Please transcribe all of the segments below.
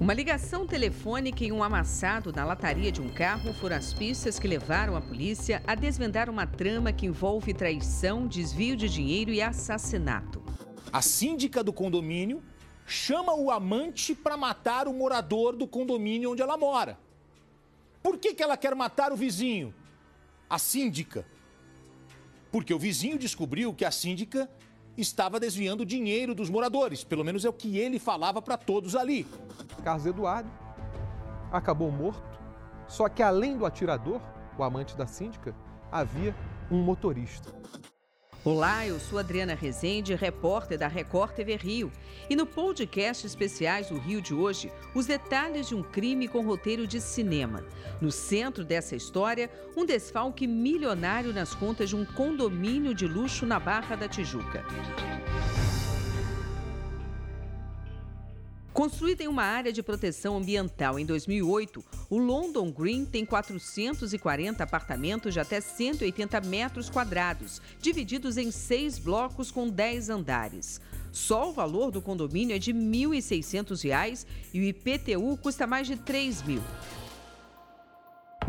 Uma ligação telefônica e um amassado na lataria de um carro foram as pistas que levaram a polícia a desvendar uma trama que envolve traição, desvio de dinheiro e assassinato. A síndica do condomínio chama o amante para matar o morador do condomínio onde ela mora. Por que, que ela quer matar o vizinho? A síndica. Porque o vizinho descobriu que a síndica estava desviando dinheiro dos moradores. Pelo menos é o que ele falava para todos ali. Carlos Eduardo acabou morto. Só que além do atirador, o amante da síndica, havia um motorista. Olá, eu sou Adriana Rezende, repórter da Record TV Rio. E no podcast Especiais do Rio de hoje, os detalhes de um crime com roteiro de cinema. No centro dessa história, um desfalque milionário nas contas de um condomínio de luxo na Barra da Tijuca. Construída em uma área de proteção ambiental em 2008, o London Green tem 440 apartamentos de até 180 metros quadrados, divididos em seis blocos com 10 andares. Só o valor do condomínio é de R$ 1.600 e o IPTU custa mais de R$ 3 mil.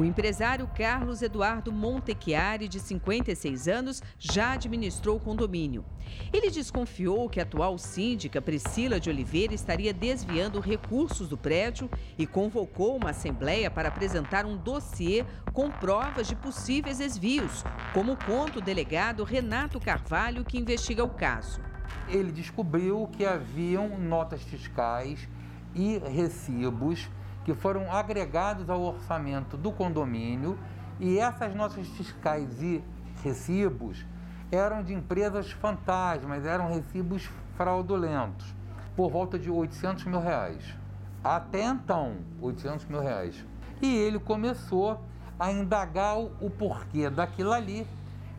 O empresário Carlos Eduardo Montechiari, de 56 anos, já administrou o condomínio. Ele desconfiou que a atual síndica Priscila de Oliveira estaria desviando recursos do prédio e convocou uma assembleia para apresentar um dossiê com provas de possíveis desvios, como conta o delegado Renato Carvalho, que investiga o caso. Ele descobriu que haviam notas fiscais e recibos que foram agregados ao orçamento do condomínio e essas notas fiscais e recibos eram de empresas fantasmas, eram recibos fraudulentos, por volta de 800 mil reais. Até então, 800 mil reais. E ele começou a indagar o porquê daquilo ali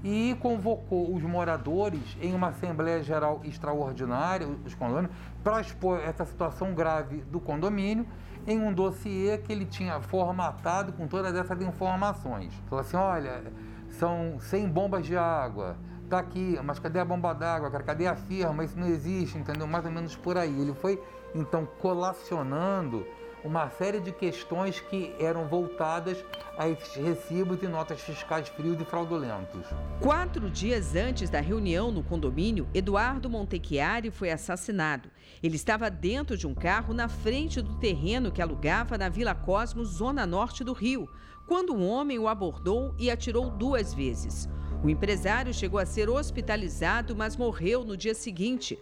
e convocou os moradores em uma Assembleia Geral Extraordinária, os condomínios, para expor essa situação grave do condomínio em um dossiê que ele tinha formatado com todas essas informações. Falou assim: olha, são 100 bombas de água, tá aqui, mas cadê a bomba d'água, Cadê a firma? Isso não existe, entendeu? Mais ou menos por aí. Ele foi então colacionando uma série de questões que eram voltadas a esses recibos e notas fiscais frios e fraudulentos. Quatro dias antes da reunião no condomínio, Eduardo Montechiari foi assassinado. Ele estava dentro de um carro na frente do terreno que alugava na Vila Cosmos, zona norte do Rio, quando um homem o abordou e atirou duas vezes. O empresário chegou a ser hospitalizado, mas morreu no dia seguinte.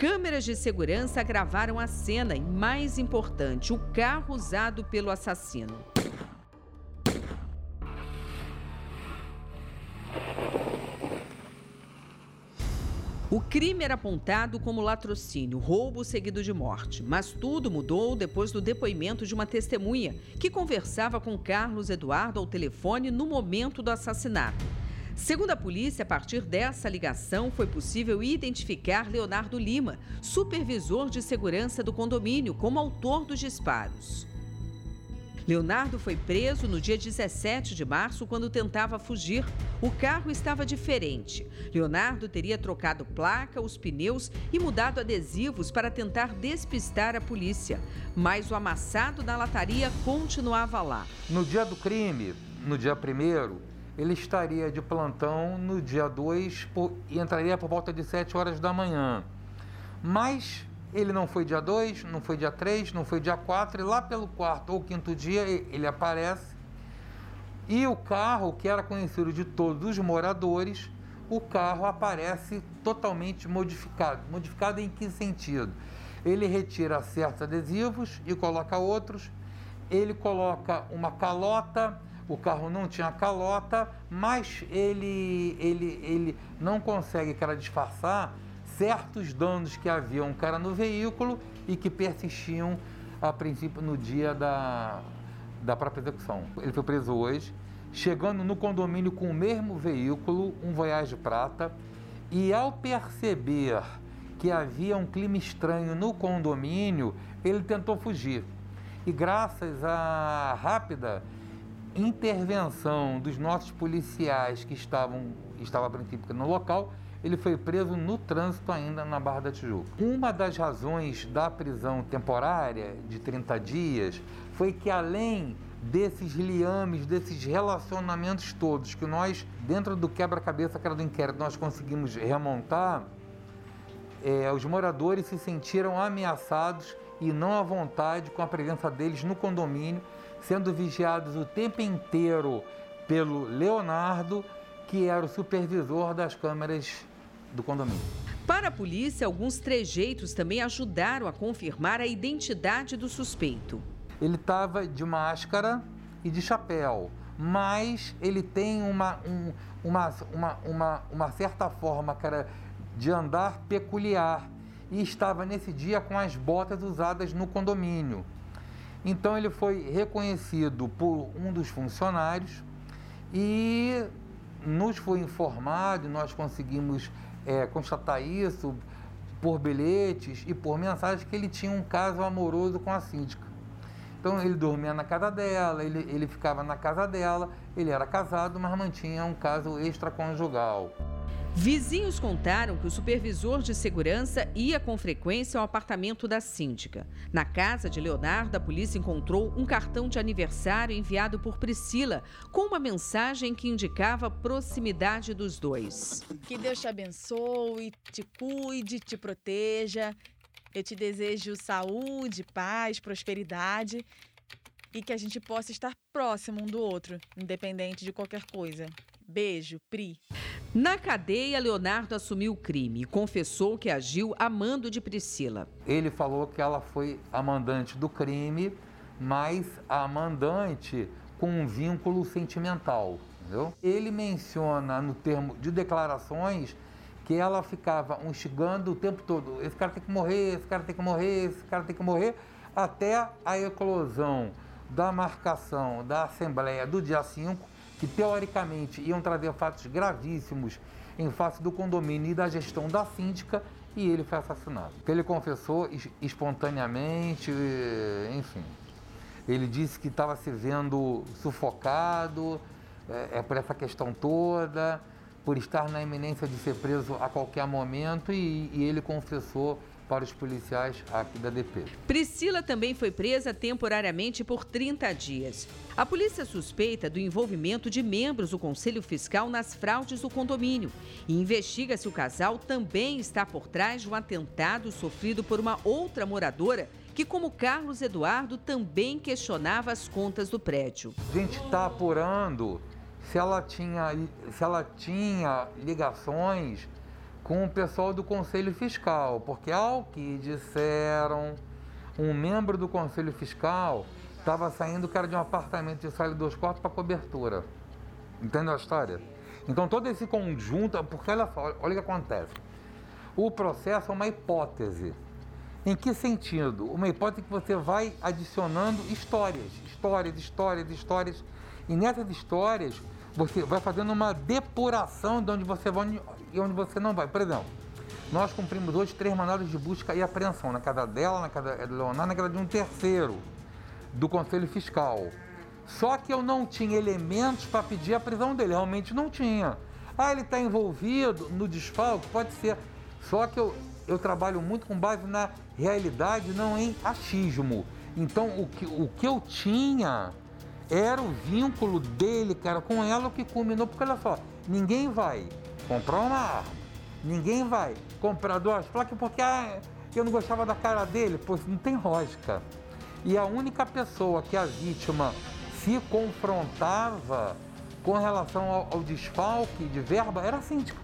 Câmeras de segurança gravaram a cena e, mais importante, o carro usado pelo assassino. O crime era apontado como latrocínio, roubo seguido de morte, mas tudo mudou depois do depoimento de uma testemunha que conversava com Carlos Eduardo ao telefone no momento do assassinato. Segundo a polícia, a partir dessa ligação foi possível identificar Leonardo Lima, supervisor de segurança do condomínio, como autor dos disparos. Leonardo foi preso no dia 17 de março quando tentava fugir. O carro estava diferente. Leonardo teria trocado placa, os pneus e mudado adesivos para tentar despistar a polícia. Mas o amassado na lataria continuava lá. No dia do crime, no dia primeiro, ele estaria de plantão no dia 2 e entraria por volta de 7 horas da manhã. Mas ele não foi dia 2, não foi dia 3, não foi dia 4, e lá pelo quarto ou quinto dia ele aparece. E o carro, que era conhecido de todos os moradores, o carro aparece totalmente modificado. Modificado em que sentido? Ele retira certos adesivos e coloca outros. Ele coloca uma calota o carro não tinha calota, mas ele, ele, ele não consegue cara, disfarçar certos danos que haviam cara no veículo e que persistiam a princípio no dia da, da própria execução. Ele foi preso hoje, chegando no condomínio com o mesmo veículo, um Voyage Prata, e ao perceber que havia um clima estranho no condomínio, ele tentou fugir. E graças à rápida intervenção dos nossos policiais que estavam estava a princípio no local, ele foi preso no trânsito ainda na Barra da Tijuca. Uma das razões da prisão temporária de 30 dias foi que além desses liames, desses relacionamentos todos que nós, dentro do quebra-cabeça que era do inquérito, nós conseguimos remontar, é, os moradores se sentiram ameaçados e não à vontade com a presença deles no condomínio, sendo vigiados o tempo inteiro pelo Leonardo, que era o supervisor das câmeras do condomínio. Para a polícia, alguns trejeitos também ajudaram a confirmar a identidade do suspeito. Ele estava de máscara e de chapéu, mas ele tem uma, um, uma, uma, uma, uma certa forma cara, de andar peculiar e estava nesse dia com as botas usadas no condomínio. Então ele foi reconhecido por um dos funcionários e nos foi informado, nós conseguimos é, constatar isso por bilhetes e por mensagens que ele tinha um caso amoroso com a síndica. Então ele dormia na casa dela, ele, ele ficava na casa dela, ele era casado, mas mantinha um caso extraconjugal. Vizinhos contaram que o supervisor de segurança ia com frequência ao apartamento da síndica. Na casa de Leonardo, a polícia encontrou um cartão de aniversário enviado por Priscila, com uma mensagem que indicava a proximidade dos dois. Que Deus te abençoe, te cuide, te proteja. Eu te desejo saúde, paz, prosperidade e que a gente possa estar próximo um do outro, independente de qualquer coisa. Beijo, Pri. Na cadeia, Leonardo assumiu o crime e confessou que agiu amando de Priscila. Ele falou que ela foi a mandante do crime, mas a mandante com um vínculo sentimental. Entendeu? Ele menciona no termo de declarações que ela ficava instigando o tempo todo: esse cara tem que morrer, esse cara tem que morrer, esse cara tem que morrer, até a eclosão da marcação da Assembleia do dia 5 que teoricamente iam trazer fatos gravíssimos em face do condomínio e da gestão da síndica, e ele foi assassinado. Ele confessou espontaneamente, enfim. Ele disse que estava se vendo sufocado é, por essa questão toda, por estar na iminência de ser preso a qualquer momento, e, e ele confessou para os policiais aqui da DP. Priscila também foi presa temporariamente por 30 dias. A polícia suspeita do envolvimento de membros do Conselho Fiscal nas fraudes do condomínio e investiga se o casal também está por trás de um atentado sofrido por uma outra moradora que, como Carlos Eduardo, também questionava as contas do prédio. A gente está apurando se ela tinha, se ela tinha ligações com o pessoal do Conselho Fiscal, porque ao que disseram, um membro do Conselho Fiscal estava saindo que era de um apartamento de sala dois quartos para cobertura. Entendeu a história? Então todo esse conjunto, porque olha só, olha o que acontece. O processo é uma hipótese. Em que sentido? Uma hipótese que você vai adicionando histórias, histórias, histórias, histórias. E nessas histórias, você vai fazendo uma depuração de onde você vai e onde você não vai. Por exemplo, nós cumprimos hoje três mandados de busca e apreensão na casa dela, na casa do Leonardo, na casa de um terceiro do Conselho Fiscal. Só que eu não tinha elementos para pedir a prisão dele, realmente não tinha. Ah, ele está envolvido no desfalque? Pode ser. Só que eu, eu trabalho muito com base na realidade, não em achismo. Então, o que, o que eu tinha era o vínculo dele, cara, com ela, o que culminou, porque olha só, ninguém vai comprar uma arma, ninguém vai comprar duas placas porque ah, eu não gostava da cara dele, pois não tem lógica. E a única pessoa que a vítima se confrontava com relação ao, ao desfalque de verba era a síndica.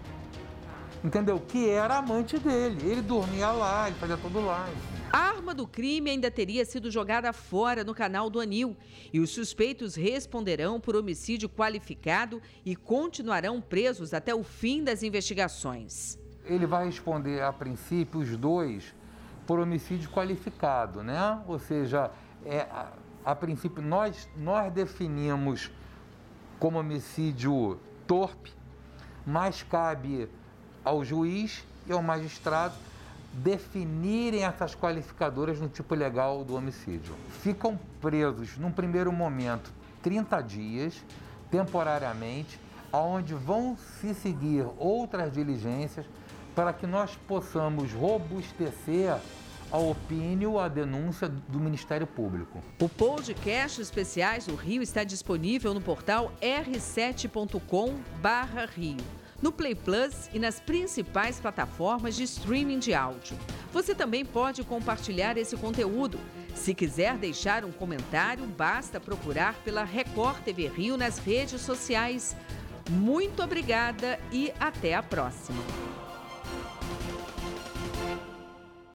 Entendeu? Que era amante dele. Ele dormia lá, ele fazia tudo lá. A arma do crime ainda teria sido jogada fora no canal do Anil e os suspeitos responderão por homicídio qualificado e continuarão presos até o fim das investigações. Ele vai responder, a princípio, os dois por homicídio qualificado, né? Ou seja, é, a, a princípio nós, nós definimos como homicídio torpe, mas cabe ao juiz e ao magistrado definirem essas qualificadoras no tipo legal do homicídio. Ficam presos, num primeiro momento, 30 dias, temporariamente, onde vão se seguir outras diligências para que nós possamos robustecer a opinião, a denúncia do Ministério Público. O podcast Especiais do Rio está disponível no portal r7.com/rio, no Play Plus e nas principais plataformas de streaming de áudio. Você também pode compartilhar esse conteúdo. Se quiser deixar um comentário, basta procurar pela Record TV Rio nas redes sociais. Muito obrigada e até a próxima.